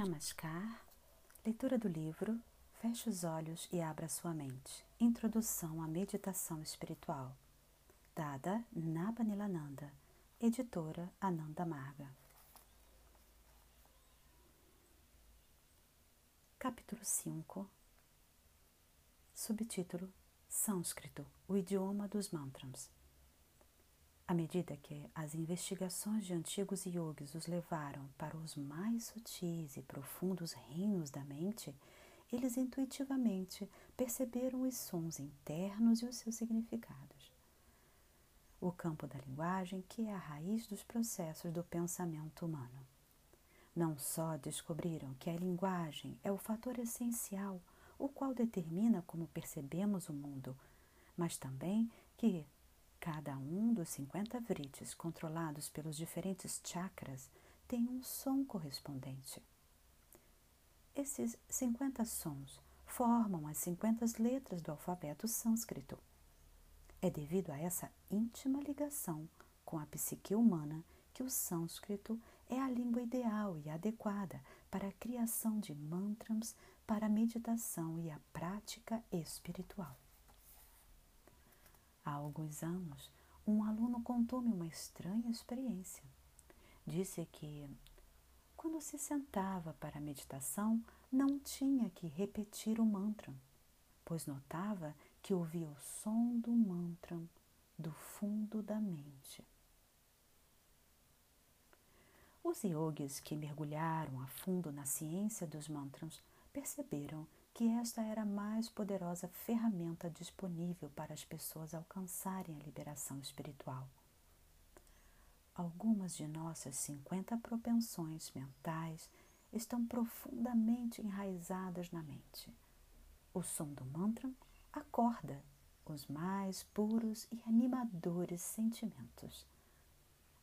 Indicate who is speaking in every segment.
Speaker 1: Namaskar. Leitura do livro Feche os olhos e abra sua mente. Introdução à meditação espiritual. Dada Nabanilananda, editora Ananda Marga. Capítulo 5. Subtítulo: Sânscrito, o idioma dos mantras. À medida que as investigações de antigos yogis os levaram para os mais sutis e profundos reinos da mente, eles intuitivamente perceberam os sons internos e os seus significados. O campo da linguagem, que é a raiz dos processos do pensamento humano. Não só descobriram que a linguagem é o fator essencial, o qual determina como percebemos o mundo, mas também que Cada um dos 50 vritis controlados pelos diferentes chakras tem um som correspondente. Esses 50 sons formam as 50 letras do alfabeto sânscrito. É devido a essa íntima ligação com a psique humana que o sânscrito é a língua ideal e adequada para a criação de mantras para a meditação e a prática espiritual. Há alguns anos, um aluno contou-me uma estranha experiência. Disse que, quando se sentava para a meditação, não tinha que repetir o mantra, pois notava que ouvia o som do mantra do fundo da mente. Os yogis que mergulharam a fundo na ciência dos mantras perceberam que esta era a mais poderosa ferramenta disponível para as pessoas alcançarem a liberação espiritual. Algumas de nossas 50 propensões mentais estão profundamente enraizadas na mente. O som do mantra acorda os mais puros e animadores sentimentos.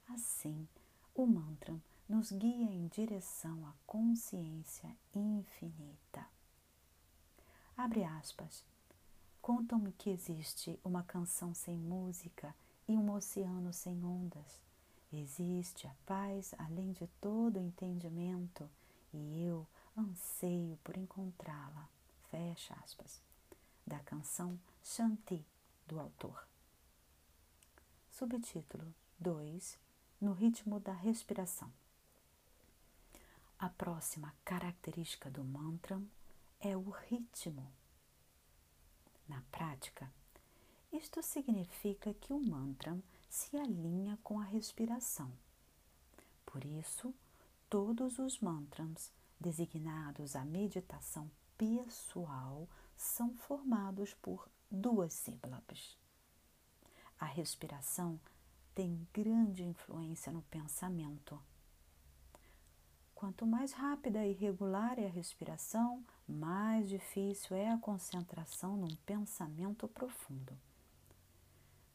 Speaker 1: Assim, o mantra nos guia em direção à consciência infinita. Abre aspas. Contam-me que existe uma canção sem música e um oceano sem ondas. Existe a paz além de todo entendimento e eu anseio por encontrá-la. Fecha aspas. Da canção Shanti, do autor. Subtítulo 2 No ritmo da respiração. A próxima característica do mantra é o ritmo. Na prática, isto significa que o mantra se alinha com a respiração. Por isso, todos os mantras designados à meditação pessoal são formados por duas sílabas. A respiração tem grande influência no pensamento Quanto mais rápida e regular é a respiração, mais difícil é a concentração num pensamento profundo.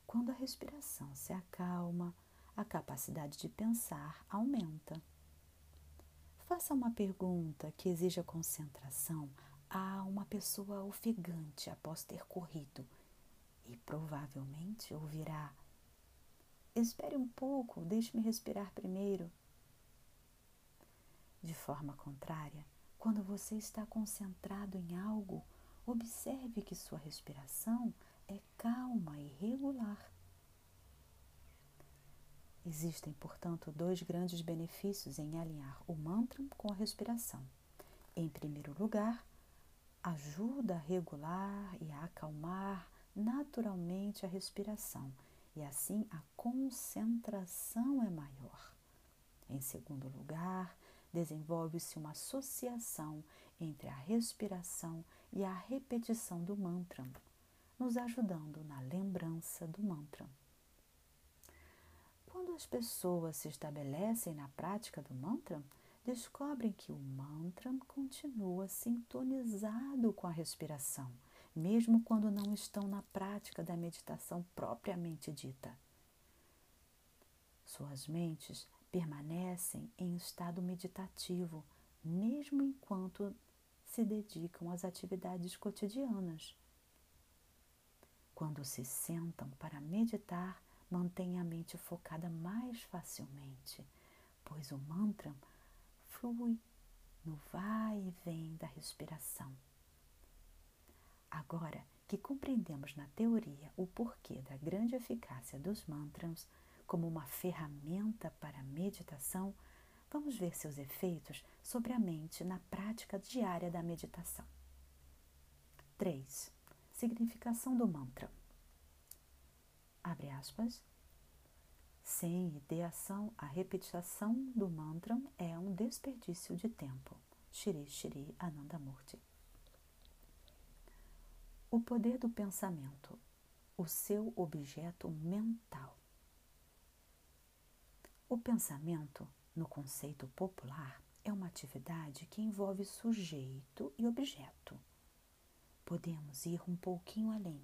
Speaker 1: Quando a respiração se acalma, a capacidade de pensar aumenta. Faça uma pergunta que exija concentração a uma pessoa ofegante após ter corrido e provavelmente ouvirá: Espere um pouco, deixe-me respirar primeiro. De forma contrária, quando você está concentrado em algo, observe que sua respiração é calma e regular. Existem, portanto, dois grandes benefícios em alinhar o mantra com a respiração. Em primeiro lugar, ajuda a regular e a acalmar naturalmente a respiração, e assim a concentração é maior. Em segundo lugar, desenvolve-se uma associação entre a respiração e a repetição do mantra, nos ajudando na lembrança do mantra. Quando as pessoas se estabelecem na prática do mantra, descobrem que o mantra continua sintonizado com a respiração, mesmo quando não estão na prática da meditação propriamente dita. Suas mentes permanecem em estado meditativo, mesmo enquanto se dedicam às atividades cotidianas. Quando se sentam para meditar, mantêm a mente focada mais facilmente, pois o mantra flui no vai e vem da respiração. Agora que compreendemos na teoria o porquê da grande eficácia dos mantras como uma ferramenta para a meditação, vamos ver seus efeitos sobre a mente na prática diária da meditação. 3. Significação do mantra. Abre aspas. Sem ideação, a repetição do mantra é um desperdício de tempo. Shri Shri Anandamurti. O poder do pensamento, o seu objeto mental. O pensamento, no conceito popular, é uma atividade que envolve sujeito e objeto. Podemos ir um pouquinho além,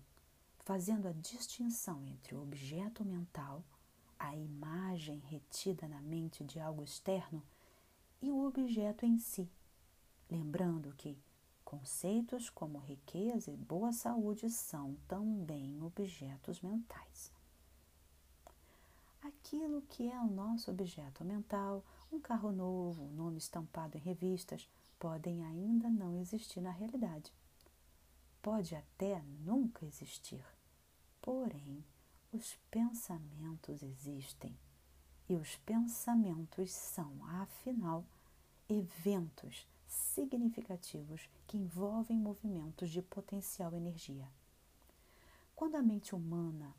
Speaker 1: fazendo a distinção entre o objeto mental, a imagem retida na mente de algo externo, e o objeto em si, lembrando que Conceitos como riqueza e boa saúde são também objetos mentais. Aquilo que é o nosso objeto mental, um carro novo, um nome estampado em revistas, podem ainda não existir na realidade. Pode até nunca existir. Porém, os pensamentos existem. E os pensamentos são, afinal, eventos significativos que envolvem movimentos de potencial energia. Quando a mente humana,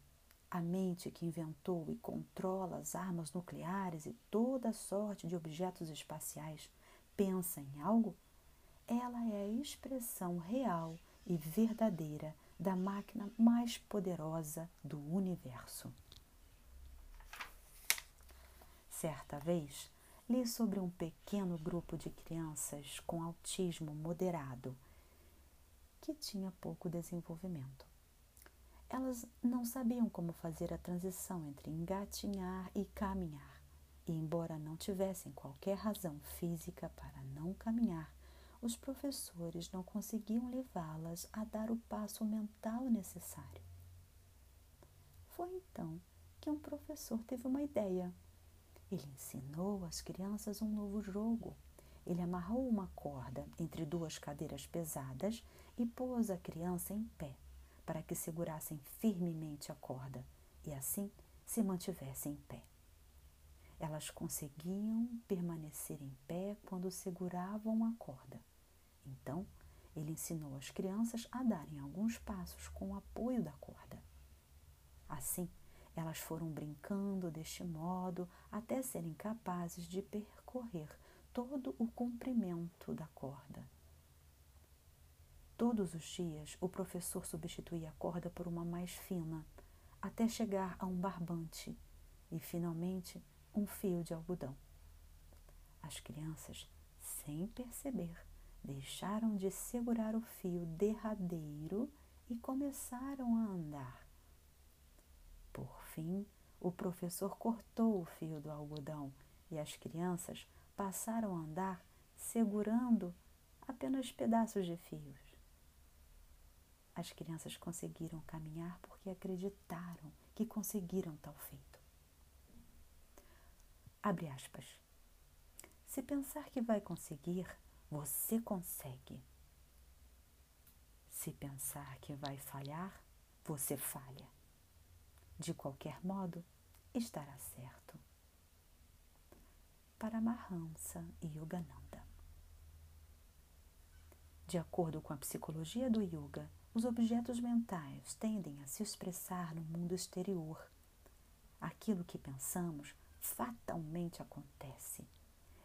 Speaker 1: a mente que inventou e controla as armas nucleares e toda sorte de objetos espaciais, pensa em algo, ela é a expressão real e verdadeira da máquina mais poderosa do universo. Certa vez, li sobre um pequeno grupo de crianças com autismo moderado que tinha pouco desenvolvimento. Elas não sabiam como fazer a transição entre engatinhar e caminhar, e embora não tivessem qualquer razão física para não caminhar, os professores não conseguiam levá-las a dar o passo mental necessário. Foi então que um professor teve uma ideia ele ensinou às crianças um novo jogo. Ele amarrou uma corda entre duas cadeiras pesadas e pôs a criança em pé, para que segurassem firmemente a corda e assim se mantivessem em pé. Elas conseguiam permanecer em pé quando seguravam a corda. Então, ele ensinou as crianças a darem alguns passos com o apoio da corda. Assim, elas foram brincando deste modo até serem capazes de percorrer todo o comprimento da corda. Todos os dias, o professor substituía a corda por uma mais fina, até chegar a um barbante e, finalmente, um fio de algodão. As crianças, sem perceber, deixaram de segurar o fio derradeiro e começaram a andar fim, o professor cortou o fio do algodão e as crianças passaram a andar segurando apenas pedaços de fios. As crianças conseguiram caminhar porque acreditaram que conseguiram tal feito. Abre aspas. Se pensar que vai conseguir, você consegue. Se pensar que vai falhar, você falha. De qualquer modo, estará certo. Para Mahamsa Yogananda. De acordo com a psicologia do yoga, os objetos mentais tendem a se expressar no mundo exterior. Aquilo que pensamos fatalmente acontece.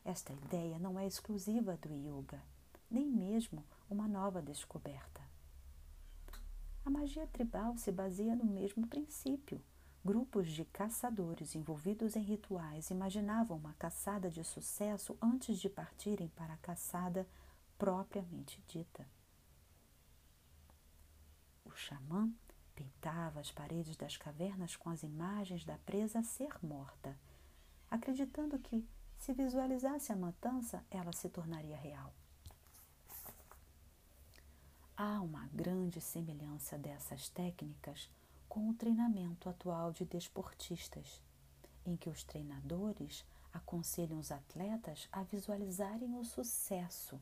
Speaker 1: Esta ideia não é exclusiva do yoga, nem mesmo uma nova descoberta. A magia tribal se baseia no mesmo princípio. Grupos de caçadores envolvidos em rituais imaginavam uma caçada de sucesso antes de partirem para a caçada propriamente dita. Xamã pintava as paredes das cavernas com as imagens da presa a ser morta, acreditando que, se visualizasse a matança, ela se tornaria real. Há uma grande semelhança dessas técnicas com o treinamento atual de desportistas, em que os treinadores aconselham os atletas a visualizarem o sucesso,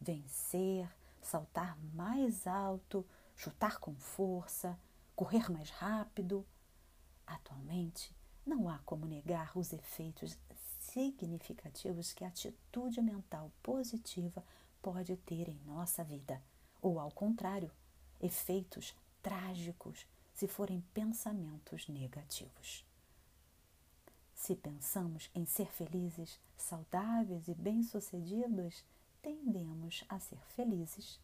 Speaker 1: vencer, saltar mais alto, chutar com força, correr mais rápido. Atualmente, não há como negar os efeitos significativos que a atitude mental positiva pode ter em nossa vida, ou ao contrário, efeitos trágicos se forem pensamentos negativos. Se pensamos em ser felizes, saudáveis e bem-sucedidos, tendemos a ser felizes,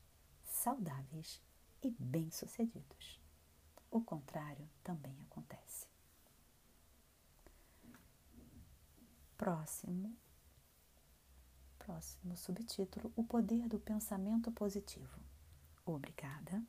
Speaker 1: saudáveis e bem-sucedidos. O contrário também acontece. Próximo, próximo subtítulo: O poder do pensamento positivo. Obrigada.